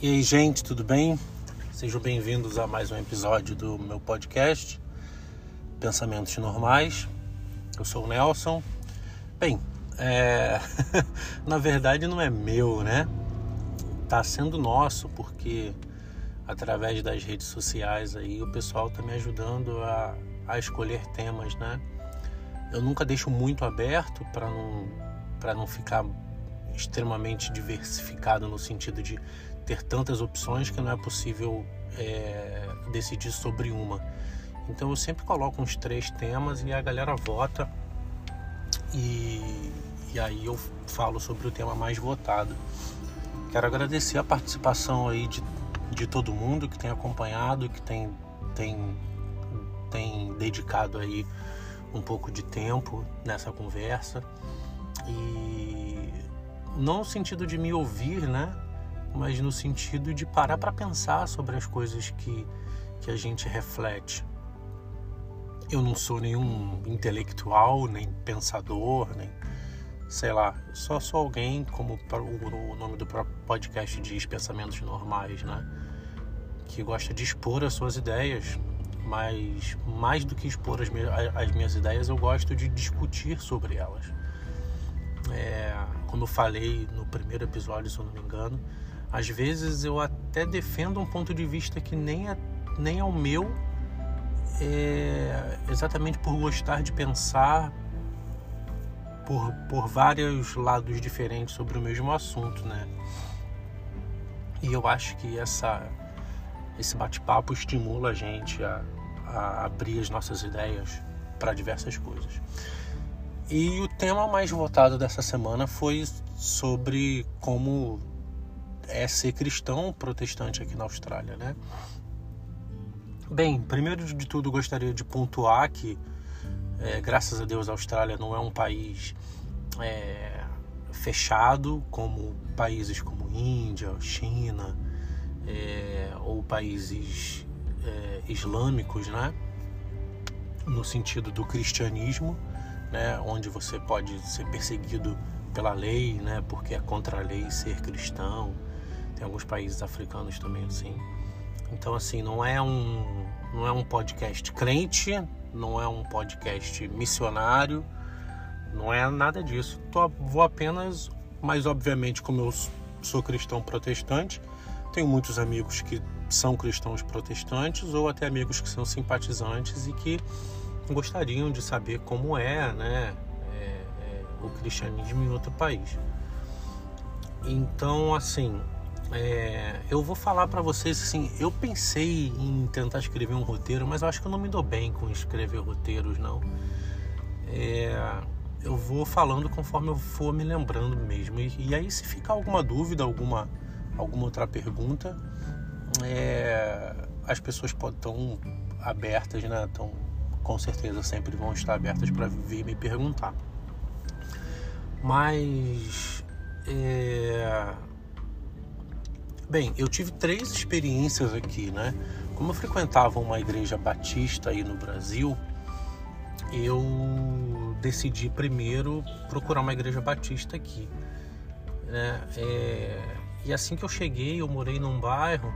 E aí, gente, tudo bem? Sejam bem-vindos a mais um episódio do meu podcast Pensamentos Normais. Eu sou o Nelson. Bem, é... na verdade não é meu, né? Tá sendo nosso porque através das redes sociais aí o pessoal tá me ajudando a, a escolher temas, né? Eu nunca deixo muito aberto para não para não ficar extremamente diversificado no sentido de ter tantas opções que não é possível é, decidir sobre uma. Então eu sempre coloco uns três temas e a galera vota e, e aí eu falo sobre o tema mais votado. Quero agradecer a participação aí de, de todo mundo que tem acompanhado, que tem, tem, tem dedicado aí um pouco de tempo nessa conversa e não no sentido de me ouvir, né? Mas no sentido de parar para pensar sobre as coisas que, que a gente reflete. Eu não sou nenhum intelectual, nem pensador, nem sei lá, só sou alguém, como o nome do próprio podcast diz, pensamentos normais, né? Que gosta de expor as suas ideias, mas mais do que expor as minhas, as minhas ideias, eu gosto de discutir sobre elas. É, como eu falei no primeiro episódio, se eu não me engano, às vezes eu até defendo um ponto de vista que nem é, nem é o meu, é, exatamente por gostar de pensar por, por vários lados diferentes sobre o mesmo assunto, né? E eu acho que essa, esse bate-papo estimula a gente a, a abrir as nossas ideias para diversas coisas. E o tema mais votado dessa semana foi sobre como é ser cristão protestante aqui na Austrália, né? Bem, primeiro de tudo gostaria de pontuar que, é, graças a Deus, a Austrália não é um país é, fechado como países como Índia, China é, ou países é, islâmicos, né? No sentido do cristianismo, né? Onde você pode ser perseguido pela lei, né? Porque é contra a lei ser cristão tem alguns países africanos também assim. Então assim, não é um não é um podcast crente, não é um podcast missionário, não é nada disso. Tô, vou apenas, mas obviamente como eu sou cristão protestante, tenho muitos amigos que são cristãos protestantes ou até amigos que são simpatizantes e que gostariam de saber como é, né, é, é, o cristianismo em outro país. Então, assim, é, eu vou falar para vocês assim, eu pensei em tentar escrever um roteiro, mas eu acho que eu não me dou bem com escrever roteiros, não. É, eu vou falando conforme eu for me lembrando mesmo. E, e aí, se ficar alguma dúvida, alguma, alguma outra pergunta, é, as pessoas estão abertas, né? Tão, com certeza sempre vão estar abertas para vir me perguntar. Mas é, Bem, eu tive três experiências aqui, né? Como eu frequentava uma igreja batista aí no Brasil, eu decidi primeiro procurar uma igreja batista aqui. Né? É... E assim que eu cheguei, eu morei num bairro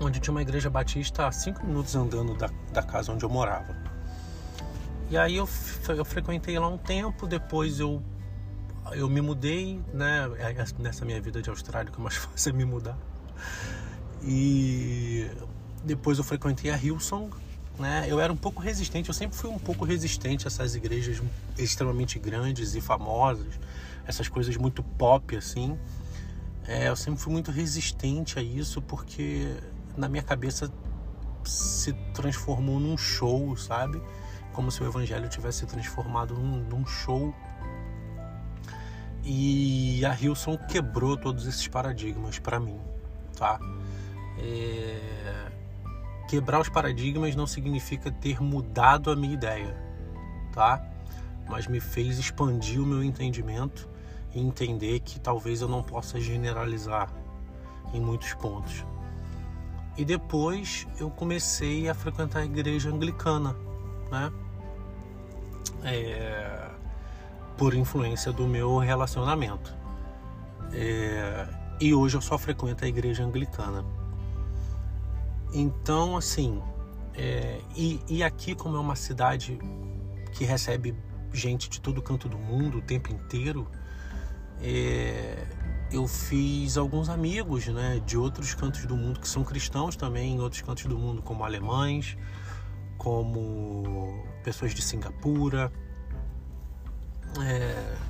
onde tinha uma igreja batista a cinco minutos andando da, da casa onde eu morava. E aí eu, eu frequentei lá um tempo, depois eu eu me mudei, né? É, é nessa minha vida de Austrália, que é mais fácil me mudar. E depois eu frequentei a Hillsong, né? Eu era um pouco resistente, eu sempre fui um pouco resistente a essas igrejas extremamente grandes e famosas, essas coisas muito pop assim. É, eu sempre fui muito resistente a isso porque na minha cabeça se transformou num show, sabe? Como se o evangelho tivesse se transformado num, num show e a Hilson quebrou todos esses paradigmas para mim, tá? É... Quebrar os paradigmas não significa ter mudado a minha ideia, tá? Mas me fez expandir o meu entendimento e entender que talvez eu não possa generalizar em muitos pontos. E depois eu comecei a frequentar a igreja anglicana, né? É por influência do meu relacionamento. É, e hoje eu só frequento a igreja anglicana. Então, assim, é, e, e aqui, como é uma cidade que recebe gente de todo canto do mundo o tempo inteiro, é, eu fiz alguns amigos né, de outros cantos do mundo que são cristãos também, em outros cantos do mundo, como alemães, como pessoas de Singapura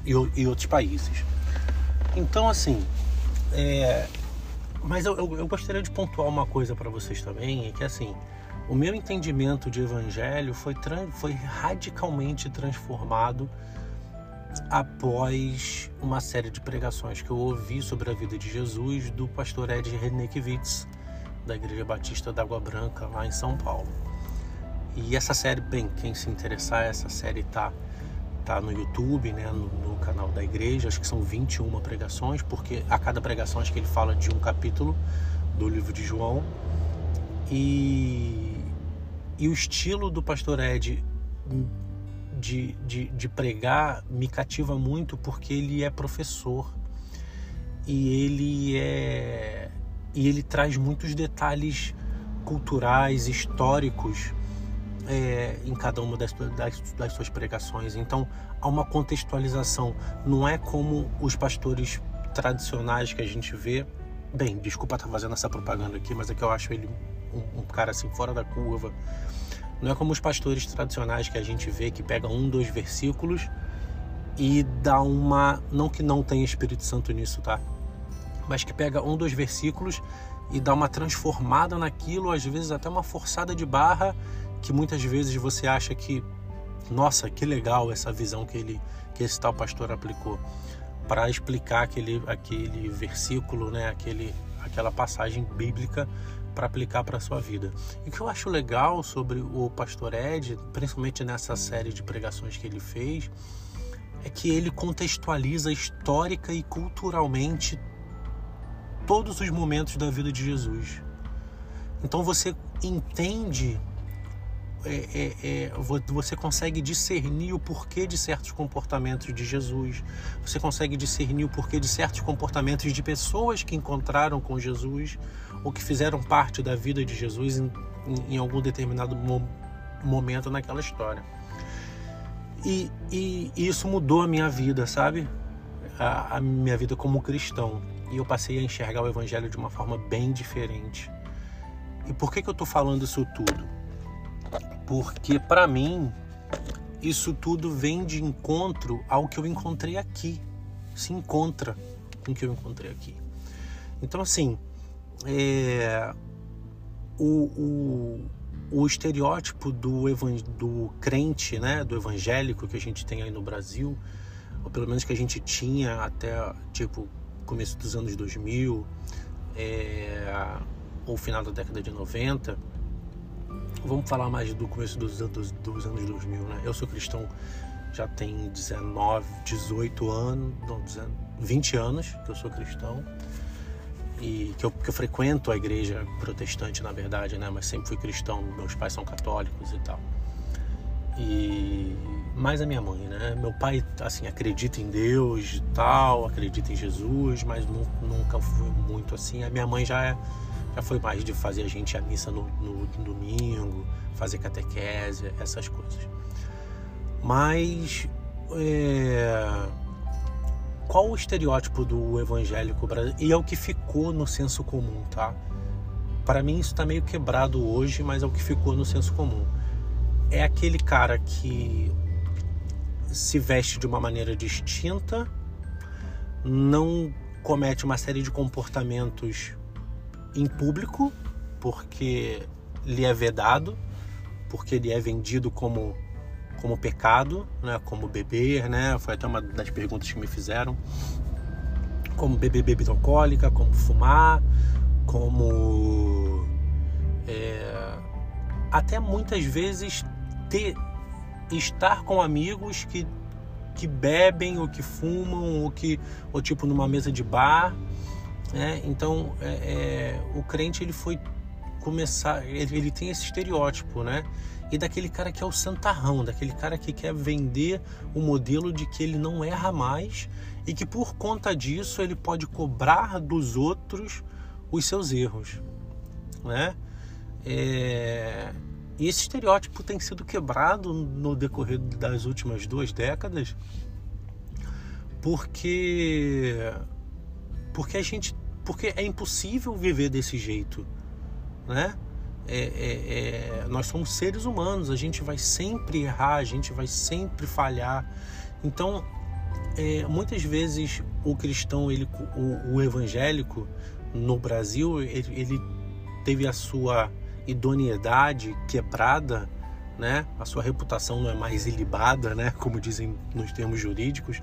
e, outros países. Então, assim, é, mas eu, eu, eu, gostaria de pontuar uma coisa para vocês também, é que assim, o meu entendimento de evangelho foi, foi radicalmente transformado após uma série de pregações que eu ouvi sobre a vida de Jesus do pastor Ed Renekiewicz, da Igreja Batista da Água Branca, lá em São Paulo. E essa série, bem, quem se interessar, essa série tá, tá no YouTube, né, no, no canal da igreja, acho que são 21 pregações, porque a cada pregação acho que ele fala de um capítulo do livro de João. E, e o estilo do pastor Ed de, de, de pregar me cativa muito porque ele é professor e ele é e ele traz muitos detalhes culturais, históricos é, em cada uma das, das, das, suas pregações. Então há uma contextualização. Não é como os pastores tradicionais que a gente vê. Bem, desculpa estar fazendo essa propaganda aqui, mas é que eu acho ele um, um cara assim fora da curva não é como os pastores tradicionais que a gente vê que pega um, dois versículos e dá uma. Não que não tenha Espírito Santo nisso, tá? Mas que pega um, dois versículos e dá uma transformada naquilo, às vezes até uma forçada de barra, que muitas vezes você acha que, nossa, que legal essa visão que ele, que esse tal pastor aplicou para explicar aquele, aquele versículo, né, aquele, aquela passagem bíblica para aplicar para a sua vida. E o que eu acho legal sobre o pastor Ed, principalmente nessa série de pregações que ele fez, é que ele contextualiza histórica e culturalmente todos os momentos da vida de Jesus. Então você entende é, é, é, você consegue discernir o porquê de certos comportamentos de Jesus, você consegue discernir o porquê de certos comportamentos de pessoas que encontraram com Jesus ou que fizeram parte da vida de Jesus em, em, em algum determinado mo momento naquela história. E, e, e, isso mudou a minha vida, sabe? A, a minha vida como cristão. E eu passei a enxergar o Evangelho de uma forma bem diferente. E por que, que eu estou falando isso tudo? Porque para mim isso tudo vem de encontro ao que eu encontrei aqui, se encontra com o que eu encontrei aqui. Então, assim, é, o, o, o, estereótipo do, do crente, né, do evangélico que a gente tem aí no Brasil, ou pelo menos que a gente tinha até tipo começo dos anos 2000, é, ou final da década de 90, vamos falar mais do começo dos, dos, dos anos 2000, né? Eu sou cristão já tem 19, 18 anos, não, 20 anos que eu sou cristão e que eu, que eu frequento a igreja protestante, na verdade, né? Mas sempre fui cristão, meus pais são católicos e tal. E mais a minha mãe, né? Meu pai, assim, acredita em Deus e tal, acredita em Jesus, mas nunca fui muito assim. A minha mãe já é já foi mais de fazer a gente a missa no, no, no domingo, fazer catequese, essas coisas. Mas é, qual o estereótipo do evangélico brasileiro? E é o que ficou no senso comum, tá? Para mim isso está meio quebrado hoje, mas é o que ficou no senso comum. É aquele cara que se veste de uma maneira distinta, não comete uma série de comportamentos em público, porque lhe é vedado, porque ele é vendido como como pecado, né, como beber, né? Foi até uma das perguntas que me fizeram. Como beber bebida alcoólica, como fumar, como é, até muitas vezes ter estar com amigos que que bebem ou que fumam ou que ou tipo numa mesa de bar né? Então, é, é, o crente ele foi começar, ele, ele, tem esse estereótipo, né? e daquele cara que é o santarrão, daquele cara que quer vender o modelo de que ele não erra mais e que por conta disso ele pode cobrar dos outros os seus erros, né? É... E esse estereótipo tem sido quebrado no decorrer das últimas duas décadas, porque porque a gente porque é impossível viver desse jeito, né? É, é, é, nós somos seres humanos, a gente vai sempre errar, a gente vai sempre falhar. Então, é, muitas vezes o cristão, ele, o, o evangélico no Brasil, ele, ele, teve a sua idoneidade quebrada, né? A sua reputação não é mais ilibada, né? Como dizem nos termos jurídicos,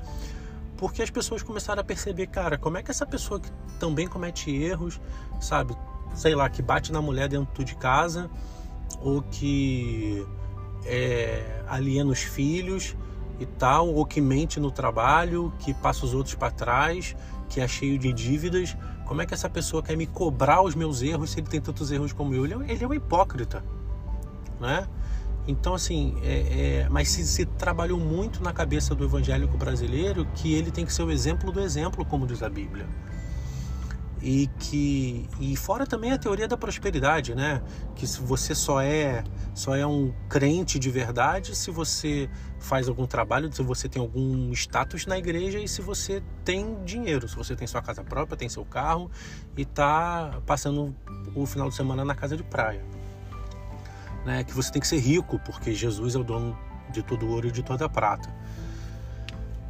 porque as pessoas começaram a perceber, cara, como é que essa pessoa que também comete erros, sabe, sei lá, que bate na mulher dentro de casa ou que é, aliena os filhos e tal, ou que mente no trabalho, que passa os outros para trás, que é cheio de dívidas. Como é que essa pessoa quer me cobrar os meus erros se ele tem tantos erros como eu? Ele é, ele é um hipócrita, né? Então, assim, é, é, mas se, se, trabalhou muito na cabeça do evangélico brasileiro que ele tem que ser o exemplo do exemplo, como diz a Bíblia e que e fora também a teoria da prosperidade, né? Que se você só é só é um crente de verdade se você faz algum trabalho, se você tem algum status na igreja e se você tem dinheiro, se você tem sua casa própria, tem seu carro e tá passando o final de semana na casa de praia. Né? Que você tem que ser rico, porque Jesus é o dono de todo ouro e de toda prata.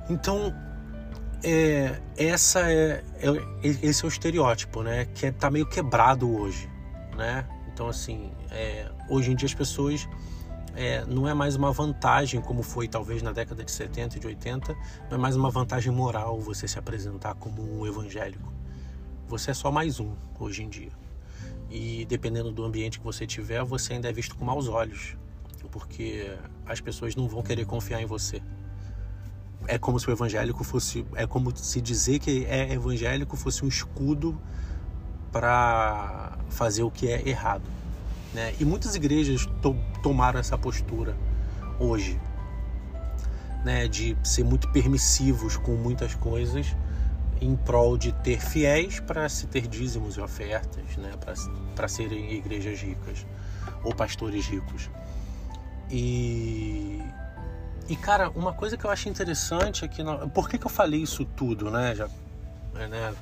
Então, é, essa é, é, esse é o estereótipo, né? Que é, tá meio quebrado hoje, né? Então assim, é, hoje em dia as pessoas é, não é mais uma vantagem como foi talvez na década de 70 e de 80, não é mais uma vantagem moral você se apresentar como um evangélico. Você é só mais um hoje em dia. E dependendo do ambiente que você tiver, você ainda é visto com maus olhos, porque as pessoas não vão querer confiar em você. É como se o evangélico fosse é como se dizer que é evangélico fosse um escudo para fazer o que é errado né? E muitas igrejas to tomaram essa postura hoje né? De ser muito permissivos com muitas coisas em prol de ter fiéis para se ter dízimos e ofertas né para serem igrejas ricas ou pastores ricos e e cara, uma coisa que eu acho interessante é que. Por que, que eu falei isso tudo, né? Já. Né?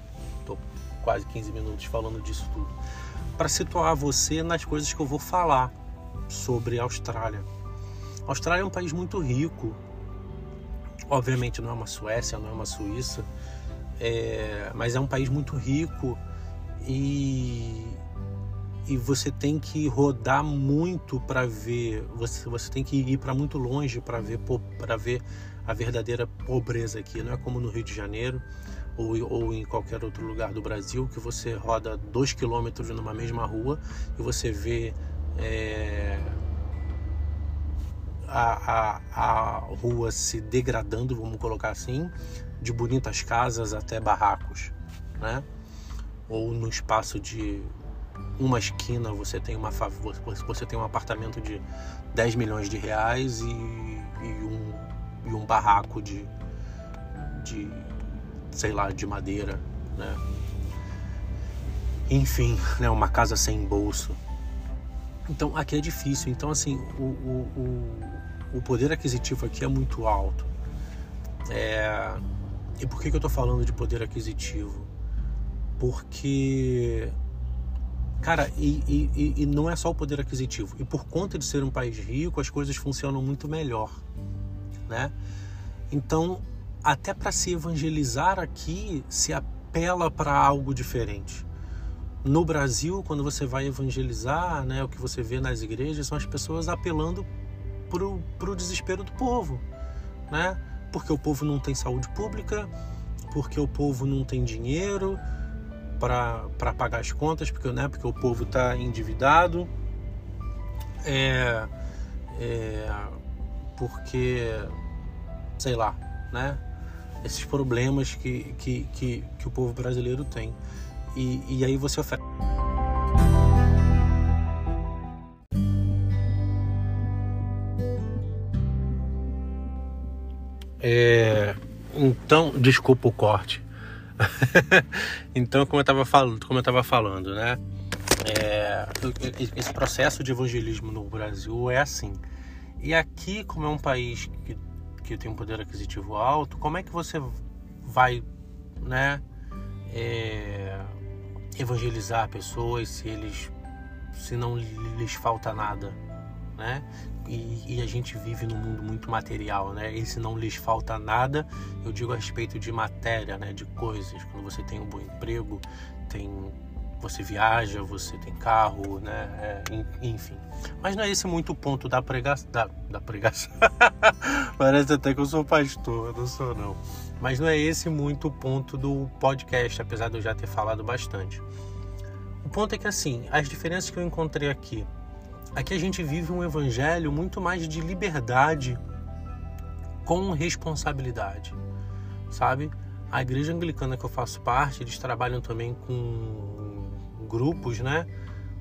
Tô quase 15 minutos falando disso tudo. Para situar você nas coisas que eu vou falar sobre a Austrália. A Austrália é um país muito rico. Obviamente não é uma Suécia, não é uma Suíça. É... mas é um país muito rico e e você tem que rodar muito para ver, você, você tem que ir para muito longe para ver ver a verdadeira pobreza aqui. Não é como no Rio de Janeiro ou, ou em qualquer outro lugar do Brasil que você roda dois quilômetros numa mesma rua e você vê é, a, a, a rua se degradando, vamos colocar assim, de bonitas casas até barracos, né? Ou no espaço de uma esquina você tem uma você tem um apartamento de 10 milhões de reais e, e um, e um barraco de, de sei lá de madeira né? Enfim né uma casa sem bolso. Então aqui é difícil. Então assim o, o, o, o poder aquisitivo aqui é muito alto. É... e por que, que eu estou falando de poder aquisitivo porque Cara, e, e, e, não é só o poder aquisitivo. E por conta de ser um país rico, as coisas funcionam muito melhor, né? Então, até para se evangelizar aqui, se apela para algo diferente. No Brasil, quando você vai evangelizar, né, o que você vê nas igrejas são as pessoas apelando para o desespero do povo, né? Porque o povo não tem saúde pública, porque o povo não tem dinheiro, para pagar as contas, porque, né, porque o povo está endividado, é, é, porque, sei lá, né, esses problemas que, que, que, que o povo brasileiro tem. E, e aí você oferece. É, então, desculpa o corte. então, como eu estava falando, como eu tava falando, né? É, esse processo de evangelismo no Brasil é assim. E aqui, como é um país que, que tem um poder aquisitivo alto, como é que você vai, né, é, evangelizar pessoas se eles, se não lhes falta nada, né? E, e, a gente vive num mundo muito material, né? E se não lhes falta nada, eu digo a respeito de matéria, né? De coisas. Quando você tem um bom emprego, tem você viaja, você tem carro, né? É, enfim. Mas não é esse muito o ponto da pregação. Da, da pregação. Parece até que eu sou pastor, eu não sou não. Mas não é esse muito o ponto do podcast, apesar de eu já ter falado bastante. O ponto é que assim, as diferenças que eu encontrei aqui. Aqui a gente vive um evangelho muito mais de liberdade com responsabilidade, sabe? A igreja anglicana que eu faço parte, eles trabalham também com grupos, né?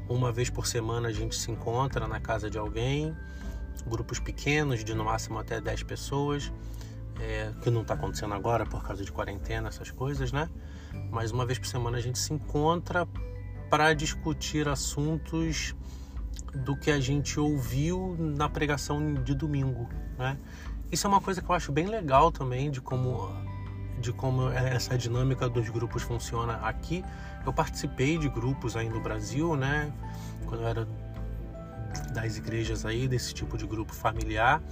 Uma vez por semana a gente se encontra na casa de alguém, grupos pequenos, de no máximo até 10 pessoas, é, que não está acontecendo agora por causa de quarentena, essas coisas, né? Mas uma vez por semana a gente se encontra para discutir assuntos do que a gente ouviu na pregação de domingo, né? Isso é uma coisa que eu acho bem legal também de como de como essa dinâmica dos grupos funciona aqui. Eu participei de grupos aí no Brasil, né? Quando eu era das igrejas aí, desse tipo de grupo familiar,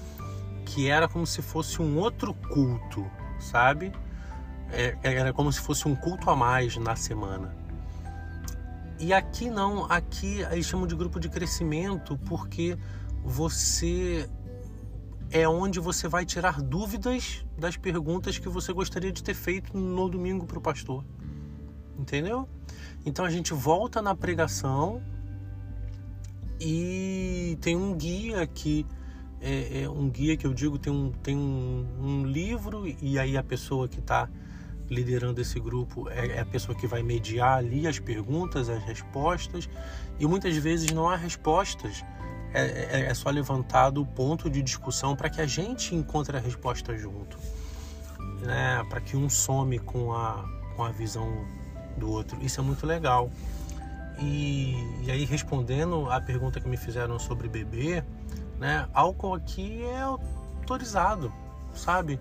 que era como se fosse um outro culto, sabe? É, era como se fosse um culto a mais na semana. E aqui não, aqui eles chamam de grupo de crescimento porque você é onde você vai tirar dúvidas das perguntas que você gostaria de ter feito no domingo para o pastor. Entendeu? Então a gente volta na pregação e tem um guia que é, é um guia que eu digo tem um, tem um, um livro e aí a pessoa que está liderando esse grupo é, é, a pessoa que vai mediar ali as perguntas, as respostas e muitas vezes não há respostas é, é, é só levantado o ponto de discussão para que a gente encontre a resposta junto, né? para que um some com a, com a visão do outro. Isso é muito legal. E, e aí, respondendo a pergunta que me fizeram sobre beber, né? álcool aqui é autorizado, sabe?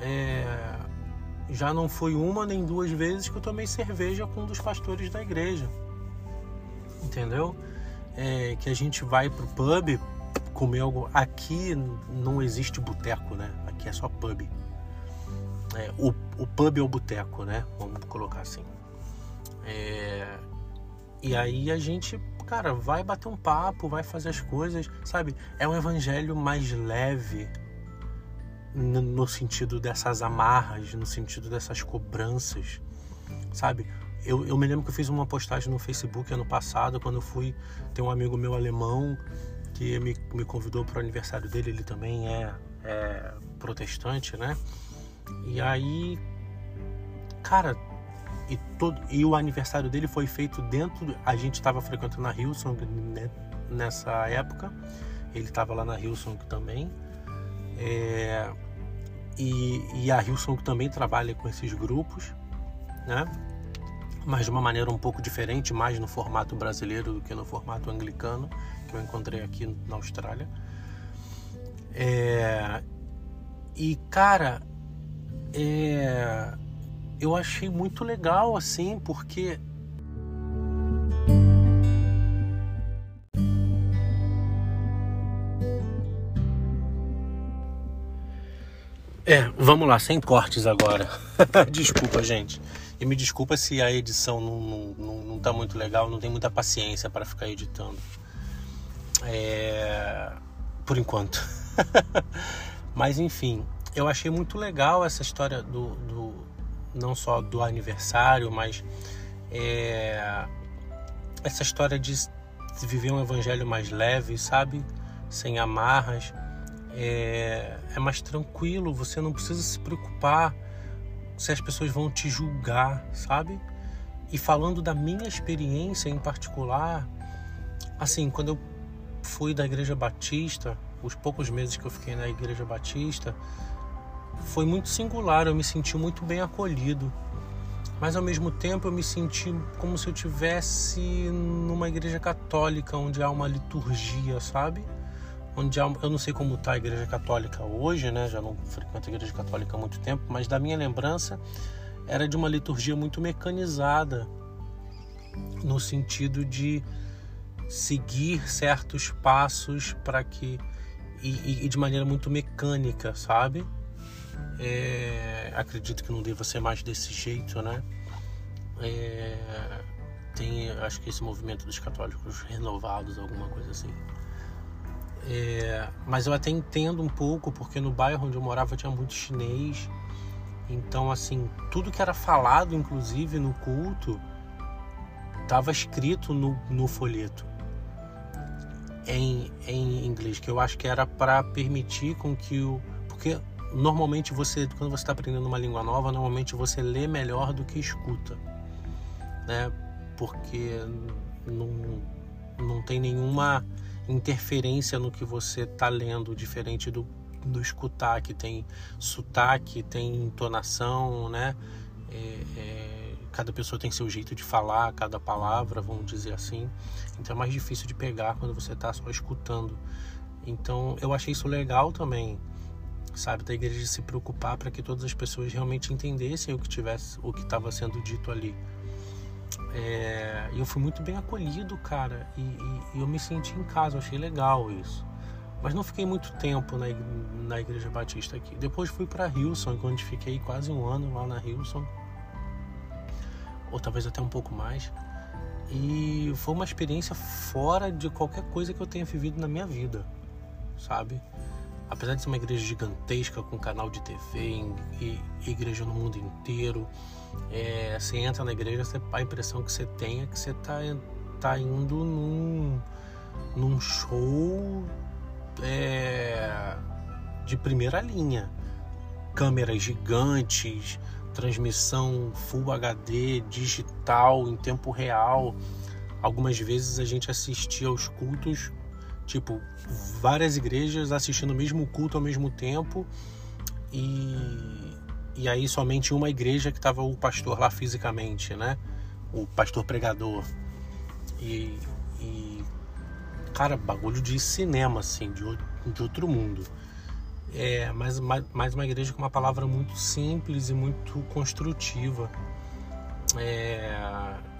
É, já não foi uma nem duas vezes que eu tomei cerveja com um dos pastores da igreja, entendeu? é, que a gente vai pro pub comer algo. Aqui não existe boteco, né? Aqui é só pub. É, o, o pub é o boteco, né? Vamos colocar assim. É, e aí a gente, cara, vai bater um papo, vai fazer as coisas, sabe? É um evangelho mais leve no, sentido dessas amarras, no sentido dessas cobranças, sabe? Eu, eu, me lembro que eu fiz uma postagem no Facebook ano passado, quando eu fui ter um amigo meu alemão que me, me convidou para o aniversário dele, ele também é, é protestante, né? E aí, cara, e, todo, e o aniversário dele foi feito dentro. A gente estava frequentando a Hillsong né, nessa época, ele estava lá na Hillsong também. É, e, e a Hillsong também trabalha com esses grupos, né? mas de uma maneira um pouco diferente, mais no formato brasileiro do que no formato anglicano, que eu encontrei aqui na Austrália. É... E, cara, é... eu achei muito legal, assim, porque É, vamos lá, sem cortes agora. Desculpa, gente. E me desculpa se a edição não, não, não, tá muito legal, não tem muita paciência para ficar editando. É... Por enquanto. mas enfim, eu achei muito legal essa história do, do não só do aniversário, mas é... essa história de viver um evangelho mais leve, sabe? Sem amarras. É, é mais tranquilo, você não precisa se preocupar se as pessoas vão te julgar, sabe? E falando da minha experiência em particular, assim, quando eu fui da Igreja Batista, os poucos meses que eu fiquei na Igreja Batista, foi muito singular, eu me senti muito bem acolhido. Mas ao mesmo tempo eu me senti como se eu tivesse numa igreja católica onde há uma liturgia, sabe? Onde há, eu não sei como está a igreja católica hoje, né? Já não frequento a igreja católica há muito tempo, mas da minha lembrança era de uma liturgia muito mecanizada, no sentido de seguir certos passos para que e, e, de maneira muito mecânica, sabe? É, acredito que não deva ser mais desse jeito, né? É, tem, acho que esse movimento dos católicos renovados, alguma coisa assim. É, mas eu até entendo um pouco, porque no bairro onde eu morava tinha muito chinês. Então, assim, tudo que era falado, inclusive no culto, estava escrito no, no folheto em, em inglês, que eu acho que era para permitir com que o. Porque normalmente você, quando você está aprendendo uma língua nova, normalmente você lê melhor do que escuta, né? Porque não, não tem nenhuma interferência no que você está lendo, diferente do, do escutar, que tem sotaque, tem entonação, né? É, é, cada pessoa tem seu jeito de falar, cada palavra, vamos dizer assim. Então é mais difícil de pegar quando você está só escutando. Então eu achei isso legal também, sabe, da igreja se preocupar para que todas as pessoas realmente entendessem o que tivesse, o que estava sendo dito ali. É, eu fui muito bem acolhido, cara, e, e, e, eu me senti em casa, eu achei legal isso. Mas não fiquei muito tempo na, na igreja batista aqui. Depois fui para Hilson, onde fiquei quase um ano lá na Hilson ou talvez até um pouco mais. E foi uma experiência fora de qualquer coisa que eu tenha vivido na minha vida, sabe? Apesar de ser uma igreja gigantesca, com canal de TV e, igreja no mundo inteiro, é, você entra na igreja, você, a impressão que você tem é que você está tá indo num, num show é, de primeira linha. Câmeras gigantes, transmissão Full HD, digital, em tempo real. Algumas vezes a gente assistia aos cultos, tipo, várias igrejas assistindo o mesmo culto ao mesmo tempo. E, e aí somente uma igreja que estava o pastor lá fisicamente, né? O pastor pregador. E, e cara, bagulho de cinema, assim, de, de outro mundo. É, mas mais uma igreja com uma palavra muito simples e muito construtiva. É,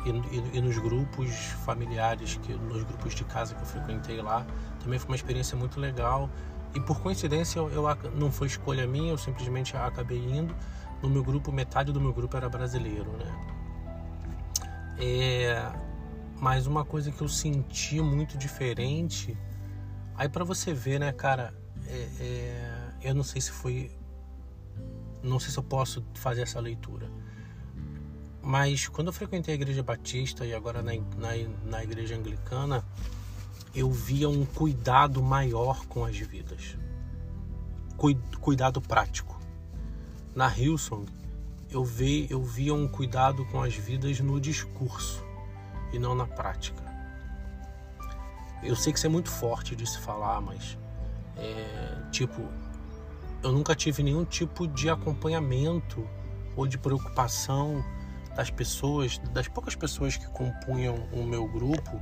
e, e, e, nos grupos familiares, que, nos grupos de casa que eu frequentei lá, também foi uma experiência muito legal. E por coincidência, eu, eu não foi escolha minha, eu simplesmente acabei indo. No meu grupo, metade do meu grupo era brasileiro, né? É, mas uma coisa que eu senti muito diferente, aí para você ver, né, cara, é, é eu não sei se foi. Não sei se eu posso fazer essa leitura. Mas quando eu frequentei a igreja batista e agora na, na, na igreja anglicana, eu via um cuidado maior com as vidas. Cuidado prático. Na Hillsong, eu, vi, eu via um cuidado com as vidas no discurso e não na prática. Eu sei que isso é muito forte de se falar, mas é, tipo, eu nunca tive nenhum tipo de acompanhamento ou de preocupação das pessoas, das poucas pessoas que compunham o meu grupo,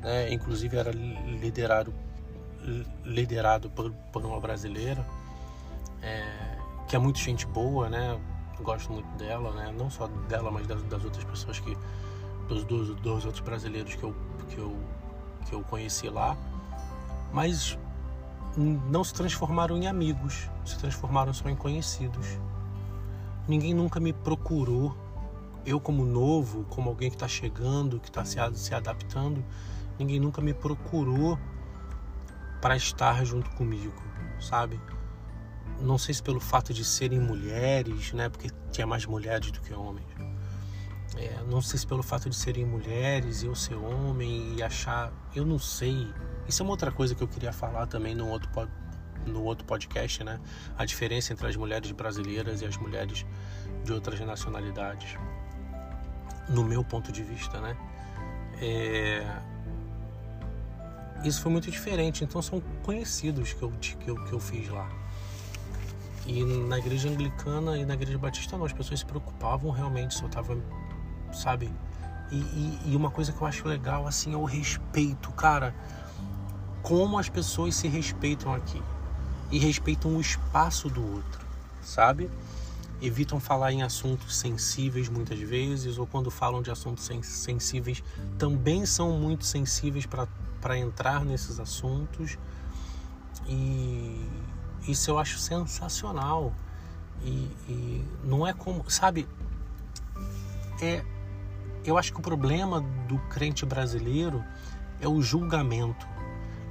né? inclusive era liderado liderado por, por uma brasileira, é, que é muito gente boa, né? Gosto muito dela, né? Não só dela, mas das, das outras pessoas que dos, dos, dos outros brasileiros que eu, que eu que eu conheci lá. Mas não se transformaram em amigos, se transformaram só em conhecidos. Ninguém nunca me procurou, eu como novo, como alguém que está chegando, que está se, se adaptando, ninguém nunca me procurou para estar junto comigo, sabe? Não sei se pelo fato de serem mulheres, né? Porque tinha mais mulheres do que homens. É, não sei se pelo fato de serem mulheres eu ser homem e achar. Eu não sei isso é uma outra coisa que eu queria falar também no outro, no outro podcast, né? A diferença entre as mulheres brasileiras e as mulheres de outras nacionalidades. No meu ponto de vista, né? É... Isso foi muito diferente. Então são conhecidos que eu, que eu, que eu fiz lá. E na igreja anglicana e na igreja batista não, as pessoas se preocupavam realmente eu tava, sabe? E, e, e uma coisa que eu acho legal assim é o respeito, cara. Como as pessoas se respeitam aqui e respeitam o espaço do outro, sabe? Evitam falar em assuntos sensíveis muitas vezes, ou quando falam de assuntos sensíveis, também são muito sensíveis para entrar nesses assuntos. E isso eu acho sensacional. E, e não é como, sabe? É, eu acho que o problema do crente brasileiro é o julgamento.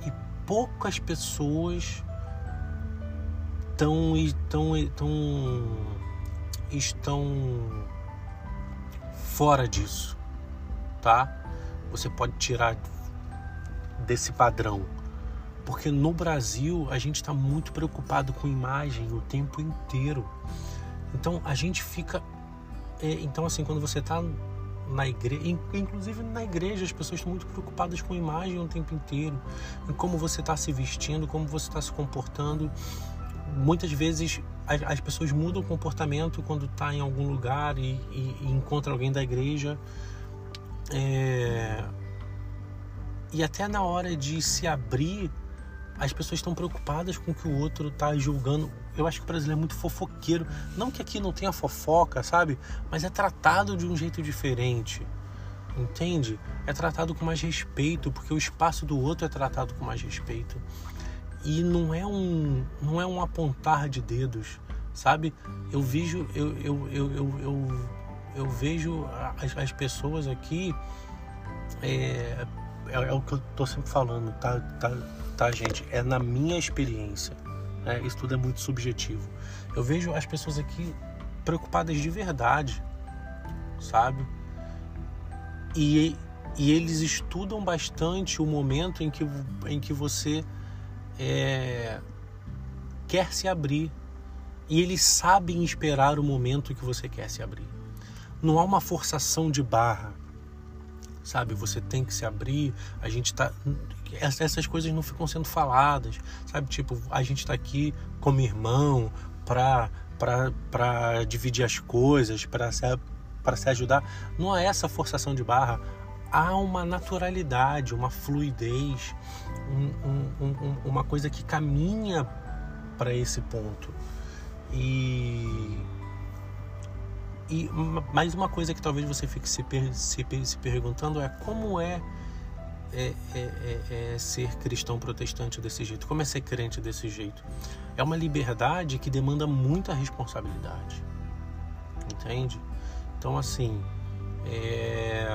E poucas pessoas estão estão estão estão fora disso, tá? Você pode tirar desse padrão, porque no Brasil a gente está muito preocupado com imagem o tempo inteiro. Então a gente fica, é, então assim quando você está na igreja, inclusive na igreja, as pessoas estão muito preocupadas com imagem o tempo inteiro, em como você está se vestindo, como você está se comportando. Muitas vezes as, as, pessoas mudam o comportamento quando está em algum lugar e, e, e, encontra alguém da igreja. É... E até na hora de se abrir, as pessoas estão preocupadas com o que o outro está julgando. Eu acho que o brasileiro é muito fofoqueiro. Não que aqui não tenha fofoca, sabe? Mas é tratado de um jeito diferente. Entende? É tratado com mais respeito, porque o espaço do outro é tratado com mais respeito e não é um não é um apontar de dedos sabe? Eu vejo eu eu, eu, eu, eu, eu vejo as, as, pessoas aqui é, é, é, o que eu tô sempre falando tá, tá, tá gente? É na minha experiência né? isso tudo é muito subjetivo. Eu vejo as pessoas aqui preocupadas de verdade sabe? E, e eles estudam bastante o momento em que, em que você é, quer se abrir e eles sabem esperar o momento que você quer se abrir. Não há uma forçação de barra, sabe? Você tem que se abrir. A gente tá, essas coisas não ficam sendo faladas, sabe? Tipo, a gente está aqui como irmão para para dividir as coisas, para se, para se ajudar. Não é essa forçação de barra há uma naturalidade, uma fluidez, um, um, um, uma coisa que caminha para esse ponto. E, e mais uma coisa que talvez você fique se, se, se perguntando é como é é, é, é, é, ser cristão protestante desse jeito? Como é ser crente desse jeito? É uma liberdade que demanda muita responsabilidade, entende? Então, assim, é,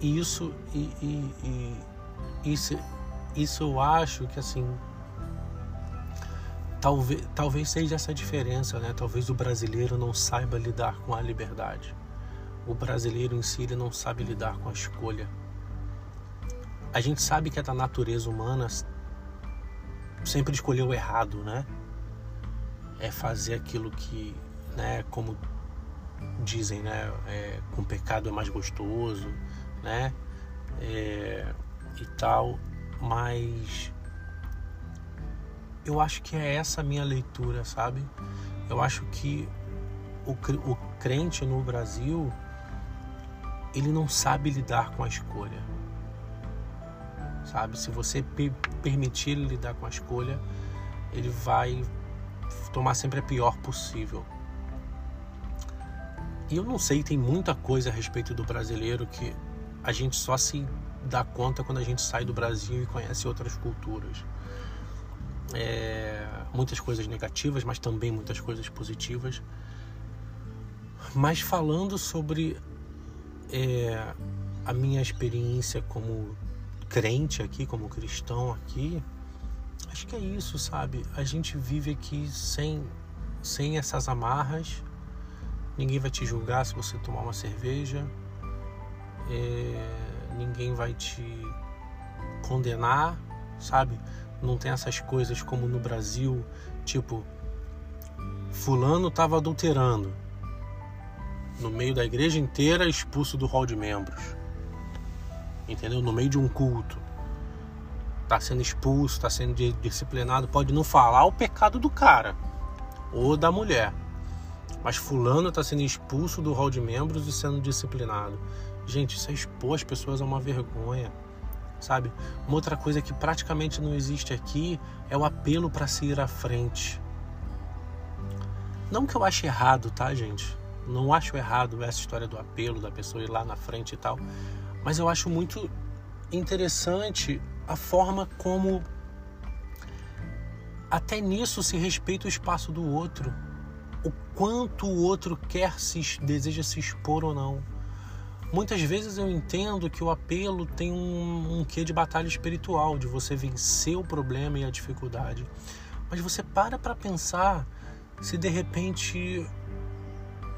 isso e, e, e, isso, isso eu acho que assim talvez, talvez seja essa diferença, né? Talvez o brasileiro não saiba lidar com a liberdade. O brasileiro em si ele não sabe lidar com a escolha. A gente sabe que é da natureza humana sempre escolher o errado, né? É fazer aquilo que, né, como dizem, né, é, com pecado é mais gostoso, né? É, e tal, mas eu acho que é essa a minha leitura, sabe? Eu acho que o, o crente no Brasil ele não sabe lidar com a escolha, sabe? Se você permitir ele lidar com a escolha, ele vai tomar sempre a pior possível. E eu não sei, tem muita coisa a respeito do brasileiro que a gente só se dá conta quando a gente sai do Brasil e conhece outras culturas. É, muitas coisas negativas, mas também muitas coisas positivas. Mas falando sobre é, a minha experiência como crente aqui, como cristão aqui, acho que é isso, sabe? A gente vive aqui sem, sem essas amarras. Ninguém vai te julgar se você tomar uma cerveja é, ninguém vai te condenar, sabe? Não tem essas coisas como no Brasil, tipo, fulano estava adulterando. No meio da igreja inteira, expulso do hall de membros. Entendeu? No meio de um culto. está sendo expulso, está sendo disciplinado, pode não falar o pecado do cara ou da mulher. Mas fulano está sendo expulso do hall de membros e sendo disciplinado. Gente, isso é expor as pessoas a uma vergonha, sabe? Uma outra coisa que praticamente não existe aqui é o apelo para se ir à frente. Não que eu ache errado, tá, gente? Não acho errado essa história do apelo da pessoa ir lá na frente e tal. Mas eu acho muito interessante a forma como até nisso se respeita o espaço do outro. O quanto o outro quer se deseja se expor ou não. Muitas vezes eu entendo que o apelo tem um, um quê de batalha espiritual, de você vencer o problema e a dificuldade. Mas você para para pensar se de repente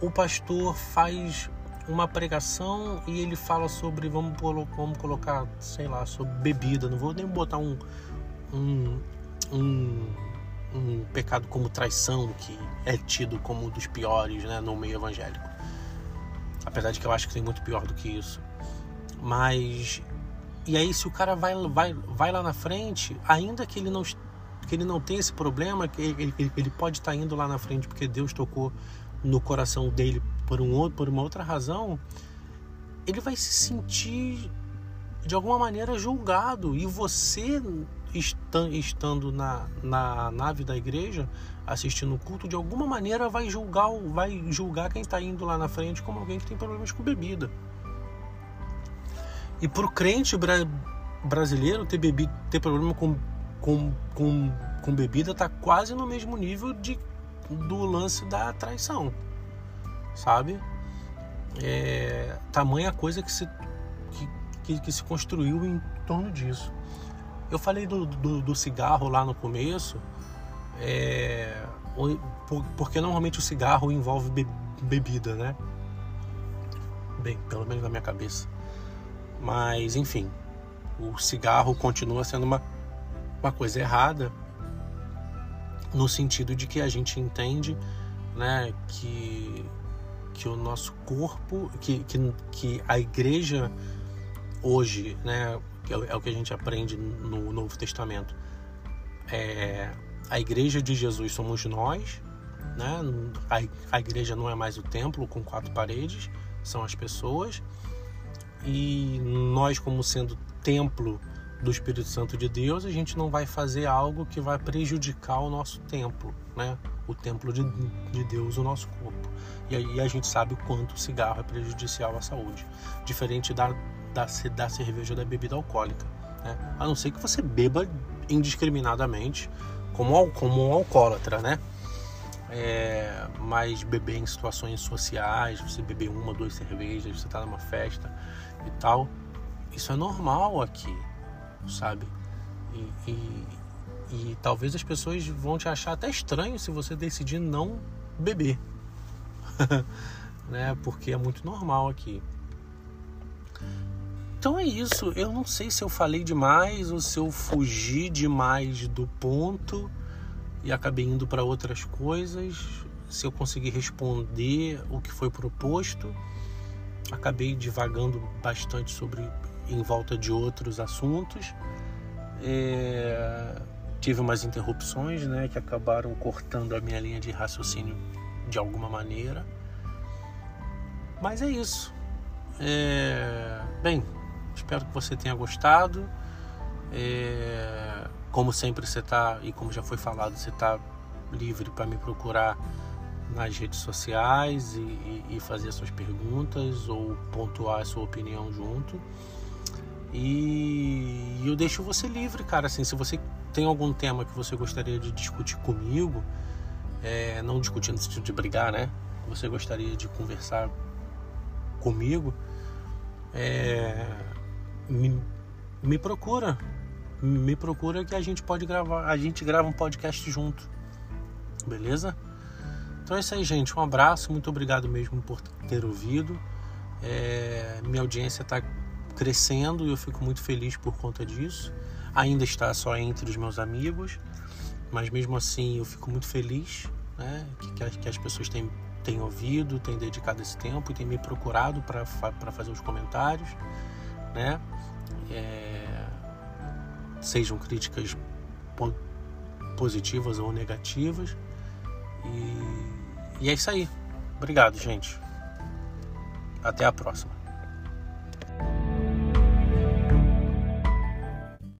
o pastor faz uma pregação e ele fala sobre, vamos, vamos colocar, sei lá, sobre bebida, não vou nem botar um, um, um, um pecado como traição, que é tido como um dos piores né, no meio evangélico. Apesar de que eu acho que tem muito pior do que isso. Mas. E aí, se o cara vai, vai, vai lá na frente, ainda que ele não, que ele não tenha esse problema, que ele, ele, ele pode estar indo lá na frente porque Deus tocou no coração dele por, um outro, por uma outra razão, ele vai se sentir de alguma maneira julgado. E você, estando na, na nave da igreja, assistindo o culto, de alguma maneira vai julgar, vai julgar quem está indo lá na frente como alguém que tem problemas com bebida. E para o crente bra brasileiro, ter, bebi ter problema com, com, com, com bebida está quase no mesmo nível de, do lance da traição sabe? É, tamanha coisa que se, que, que, que, se construiu em torno disso. Eu falei do, do, do cigarro lá no começo, é, porque normalmente o cigarro envolve be, bebida, né? Bem, pelo menos na minha cabeça. Mas, enfim, o cigarro continua sendo uma, uma coisa errada no sentido de que a gente entende né, que que o nosso corpo, que, que, que a igreja hoje, né, que é o que a gente aprende no Novo Testamento, é, a igreja de Jesus somos nós, né? A, a igreja não é mais o templo com quatro paredes, são as pessoas. E nós, como sendo templo do Espírito Santo de Deus, a gente não vai fazer algo que vai prejudicar o nosso templo, né? O templo de, de Deus, o nosso corpo. E aí a gente sabe o quanto o cigarro é prejudicial à saúde, diferente da, da, da cerveja da bebida alcoólica. Né? A não ser que você beba indiscriminadamente, como, como um alcoólatra, né? É, mas beber em situações sociais, você beber uma, duas cervejas, você tá numa festa e tal, isso é normal aqui, sabe? E, e, e talvez as pessoas vão te achar até estranho se você decidir não beber, né? Porque é muito normal aqui. Então é isso. Eu não sei se eu falei demais ou se eu fugi demais do ponto e acabei indo para outras coisas. Se eu consegui responder o que foi proposto, acabei divagando bastante sobre em volta de outros assuntos. É... Tive umas interrupções, né, que acabaram cortando a minha linha de raciocínio de alguma maneira. Mas é isso. É... Bem, espero que você tenha gostado. É... Como sempre você está, e como já foi falado, você está livre para me procurar nas redes sociais e, e, e, fazer suas perguntas ou pontuar a sua opinião junto. E eu deixo você livre, cara. Assim, se você tem algum tema que você gostaria de discutir comigo, é, não discutindo no sentido de brigar, né? Você gostaria de conversar comigo, é, me, me procura, me procura que a gente pode gravar, a gente grava um podcast junto, beleza? Então é isso aí, gente. Um abraço, muito obrigado mesmo por ter ouvido. É, minha audiência está crescendo e eu fico muito feliz por conta disso. Ainda está só entre os meus amigos, mas mesmo assim eu fico muito feliz né, que, que, as pessoas têm, têm ouvido, têm dedicado esse tempo e têm me procurado para fazer os comentários. Né? É... sejam críticas positivas ou negativas. E, e é isso aí. Obrigado, gente. Até a próxima.